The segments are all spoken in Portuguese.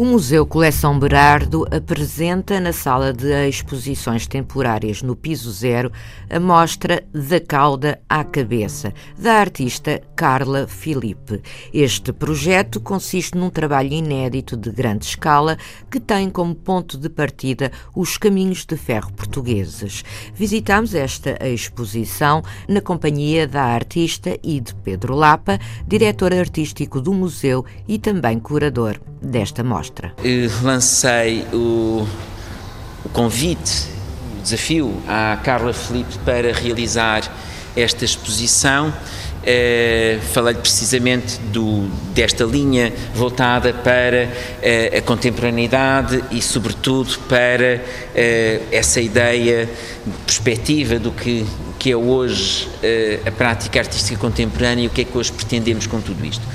O Museu Coleção Berardo apresenta na sala de exposições temporárias no piso zero a mostra Da Cauda à Cabeça, da artista Carla Filipe. Este projeto consiste num trabalho inédito de grande escala que tem como ponto de partida os caminhos de ferro portugueses. Visitamos esta exposição na companhia da artista e de Pedro Lapa, diretor artístico do museu e também curador desta mostra. Lancei o, o convite, o desafio à Carla Felipe para realizar esta exposição. Uh, falei precisamente do, desta linha voltada para uh, a contemporaneidade e, sobretudo, para uh, essa ideia, perspectiva do que, que é hoje a prática artística contemporânea e o que é que hoje pretendemos com tudo isto.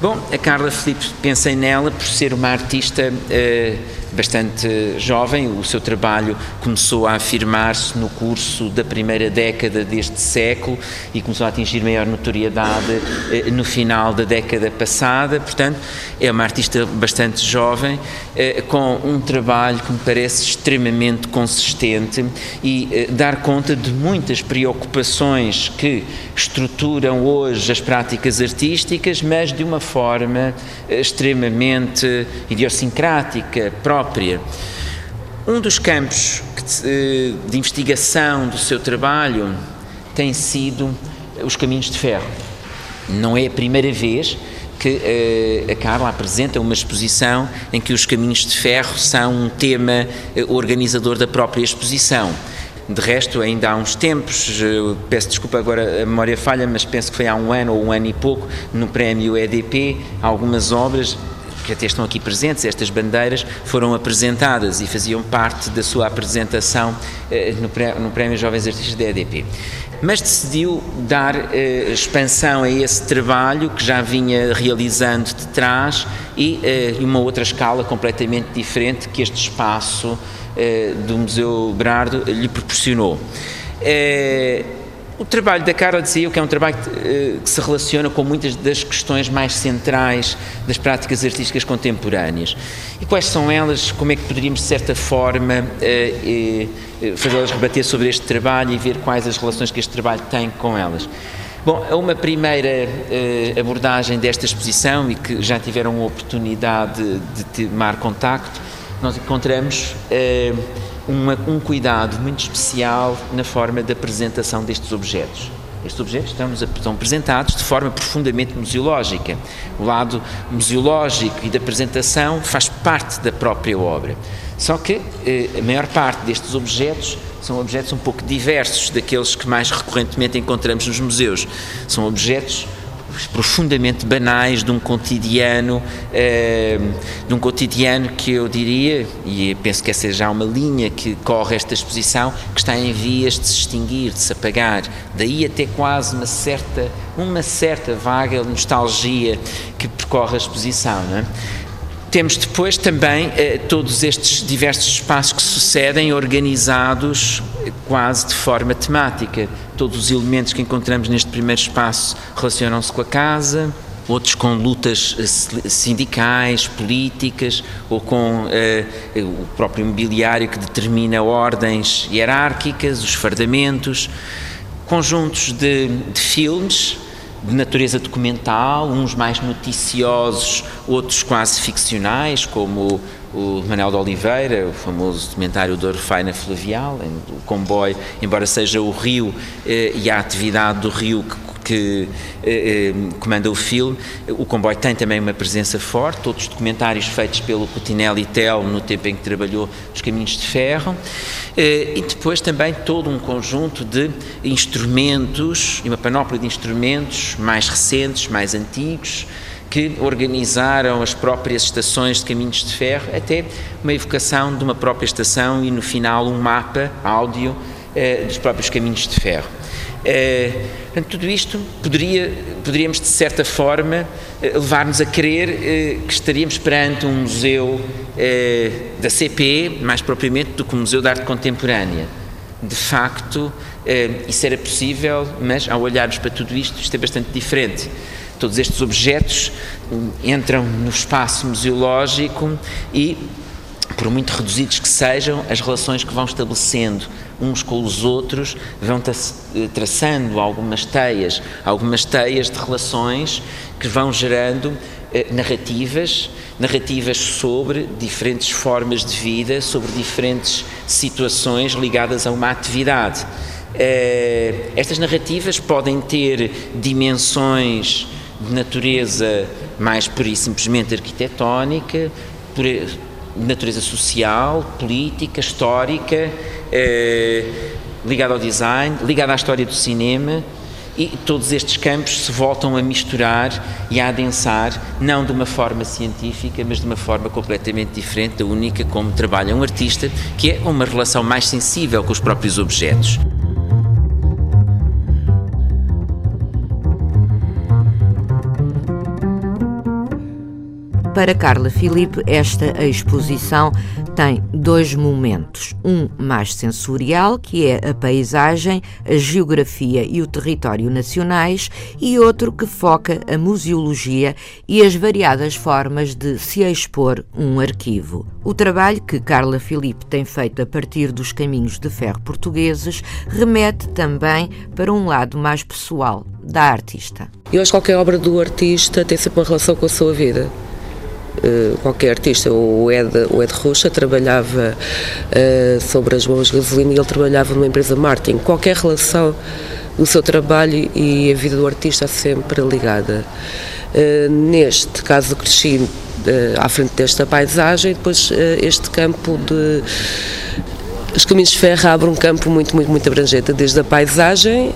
Bom, a Carla Felipe, pensei nela por ser uma artista uh, bastante jovem, o seu trabalho começou a afirmar-se no curso da primeira década deste século e começou a atingir maior notoriedade eh, no final da década passada. Portanto, é uma artista bastante jovem, eh, com um trabalho que me parece extremamente consistente e eh, dar conta de muitas preocupações que estruturam hoje as práticas artísticas, mas de uma forma extremamente idiosincrática, própria. Um dos campos de, de investigação do seu trabalho tem sido os caminhos de ferro. Não é a primeira vez que a Carla apresenta uma exposição em que os caminhos de ferro são um tema organizador da própria exposição. De resto, ainda há uns tempos, peço desculpa agora a memória falha, mas penso que foi há um ano ou um ano e pouco, no prémio EDP, algumas obras que até estão aqui presentes, estas bandeiras, foram apresentadas e faziam parte da sua apresentação eh, no, Prémio Jovens Artistas da EDP. Mas decidiu dar eh, expansão a esse trabalho que já vinha realizando de trás e eh, uma outra escala completamente diferente que este espaço do Museu Berardo lhe proporcionou. O trabalho da Carla dizia que é um trabalho que, eh, que, se relaciona com muitas das questões mais centrais das práticas artísticas contemporâneas. E quais são elas? Como é que poderíamos, de certa forma, eh, eh, fazê-las rebater sobre este trabalho e ver quais as relações que este trabalho tem com elas? Bom, uma primeira abordagem desta exposição e que já tiveram a oportunidade de tomar contacto, nós encontramos uma, um cuidado muito especial na forma da apresentação destes objetos. Estes objetos estão, estão apresentados de forma profundamente museológica. O lado museológico e da apresentação faz parte da própria obra. Só que eh, a maior parte destes objetos são objetos um pouco diversos daqueles que mais recorrentemente encontramos nos museus. São objetos profundamente banais de um cotidiano, uh, de um cotidiano que eu diria, e penso que essa é uma linha que corre esta exposição, que está em vias de se extinguir, de se apagar. Daí até quase uma certa, uma certa vaga nostalgia que percorre a exposição. Não é? Temos depois também eh, todos estes diversos espaços que sucedem organizados quase de forma temática. Todos os elementos que encontramos neste primeiro espaço relacionam-se com a casa, outros com lutas eh, sindicais, políticas, ou com eh, o próprio mobiliário que determina ordens hierárquicas, os fardamentos, conjuntos de, de filmes de natureza documental, uns mais noticiosos, outros quase ficcionais, como o Manuel de Oliveira, o famoso documentário do Orfaina Fluvial, o comboio, embora seja o rio eh, e a atividade do rio que que eh, eh, comanda o filme. O comboio tem também uma presença forte, todos os documentários feitos pelo Coutinelli Tel no tempo em que trabalhou nos Caminhos de Ferro. Eh, e depois também todo um conjunto de instrumentos, uma panóplia de instrumentos mais recentes, mais antigos, que organizaram as próprias estações de caminhos de ferro, até uma evocação de uma própria estação e no final um mapa áudio dos próprios caminhos de ferro. Portanto, tudo isto poderia, poderíamos, de certa forma, levar-nos a crer que estaríamos perante um museu da CP, mais propriamente, do que um museu de arte contemporânea. De facto, isso era possível, mas ao olharmos para tudo isto, isto é bastante diferente. Todos estes objetos entram no espaço museológico e, por muito reduzidos que sejam, as relações que vão estabelecendo uns com os outros vão traçando algumas teias, algumas teias de relações que vão gerando eh, narrativas, narrativas sobre diferentes formas de vida, sobre diferentes situações ligadas a uma atividade. Eh, estas narrativas podem ter dimensões de natureza mais pura e simplesmente arquitetónica, de natureza social, política, histórica, eh, ligada ao design, ligada à história do cinema, e todos estes campos se voltam a misturar e a adensar, não de uma forma científica, mas de uma forma completamente diferente, da única como trabalha um artista, que é uma relação mais sensível com os próprios objetos. Para Carla Filipe, esta exposição tem dois momentos. Um mais sensorial, que é a paisagem, a geografia e o território nacionais, e outro que foca a museologia e as variadas formas de se expor um arquivo. O trabalho que Carla Filipe tem feito a partir dos caminhos de ferro portugueses remete também para um lado mais pessoal da artista. Eu acho que qualquer obra do artista tem sempre uma relação com a sua vida. Eh, qualquer artista, o Ed, o Ed Rocha trabalhava uh, sobre as bombas de gasolina e ele trabalhava numa empresa marketing. Qualquer relação do seu trabalho e a vida do artista sempre ligada. Uh, neste caso cresci à frente desta paisagem depois este campo de os caminhos de ferro abrem um campo muito, muito, muito abrangente, desde a paisagem,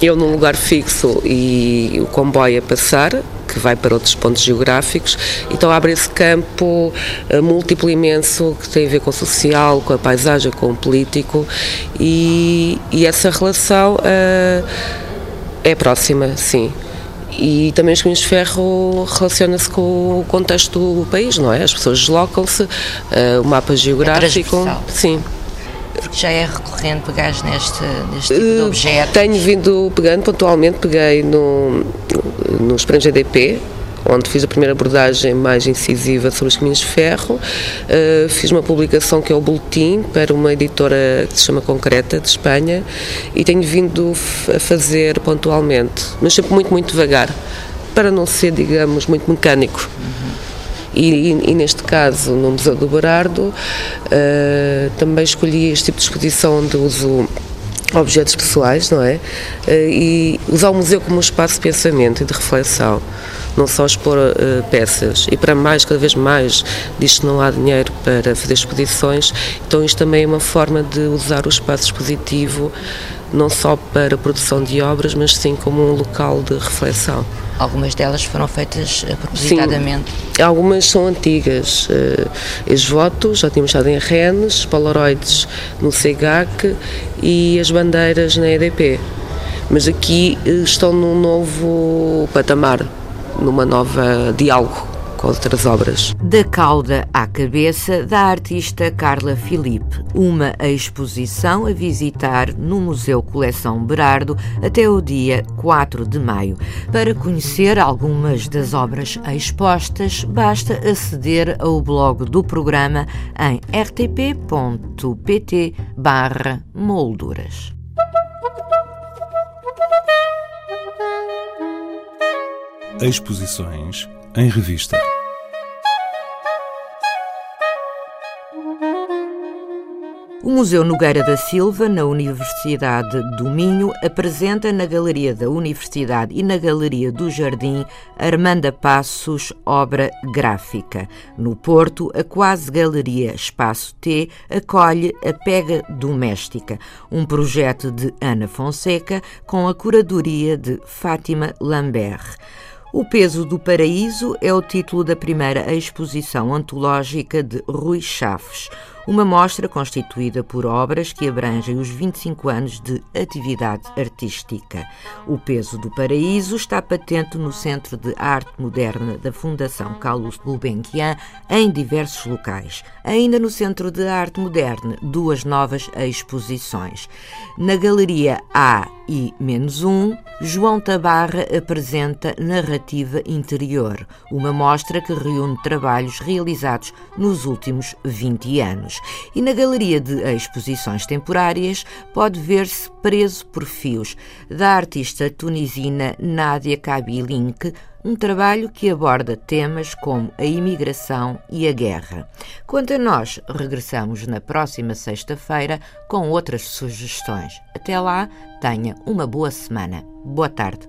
eu num lugar fixo e o comboio a passar, que vai para outros pontos geográficos, então abre esse campo uh, múltiplo imenso que tem a ver com o social, com a paisagem, com o político e, e essa relação uh, é próxima, sim. E também os caminhos de ferro relaciona-se com o contexto do país, não é? As pessoas deslocam-se, uh, o mapa geográfico. É sim já é recorrente pegar neste, neste tipo de objeto? Tenho vindo pegando pontualmente, peguei no, nos prémios GDP, onde fiz a primeira abordagem mais incisiva sobre os caminhos de ferro. Uh, fiz uma publicação que é o Boletim, para uma editora que se chama Concreta, de Espanha, e tenho vindo a fazer pontualmente, mas sempre muito, muito devagar, para não ser, digamos, muito mecânico. Uhum. E, e, neste caso, no Museu do Barardo, uh, também escolhi este tipo de exposição onde uso objetos pessoais, não é? Uh, e usar o museu como um espaço de pensamento e de reflexão, não só expor uh, peças. E para mais, cada vez mais, diz que não há dinheiro para fazer exposições, então isto também é uma forma de usar o espaço expositivo não só para a produção de obras, mas sim como um local de reflexão. Algumas delas foram feitas uh, propositadamente? Sim, algumas são antigas. Uh, Ex-votos, já tínhamos estado em Rennes, Polaroids no CEGAC e as bandeiras na EDP. Mas aqui uh, estão num novo patamar, numa nova diálogo com outras obras. Da cauda à cabeça, da artista Carla Filipe, uma exposição a visitar no Museu Coleção Berardo até o dia 4 de maio. Para conhecer algumas das obras expostas, basta aceder ao blog do programa em rtp.pt molduras. Exposições em revista. O Museu Nogueira da Silva, na Universidade do Minho, apresenta na Galeria da Universidade e na Galeria do Jardim Armanda Passos obra gráfica. No Porto, a quase Galeria Espaço T acolhe a Pega Doméstica, um projeto de Ana Fonseca com a curadoria de Fátima Lambert. O Peso do Paraíso é o título da primeira exposição antológica de Rui Chaves. Uma mostra constituída por obras que abrangem os 25 anos de atividade artística. O peso do paraíso está patente no Centro de Arte Moderna da Fundação Carlos Gulbenkian em diversos locais. Ainda no Centro de Arte Moderna, duas novas exposições. Na Galeria A e menos um, João Tabarra apresenta Narrativa Interior, uma mostra que reúne trabalhos realizados nos últimos 20 anos. E na Galeria de Exposições Temporárias pode ver-se Preso por Fios, da artista tunisina Nádia Kabilink, um trabalho que aborda temas como a imigração e a guerra. Quanto a nós, regressamos na próxima sexta-feira com outras sugestões. Até lá, tenha uma boa semana. Boa tarde.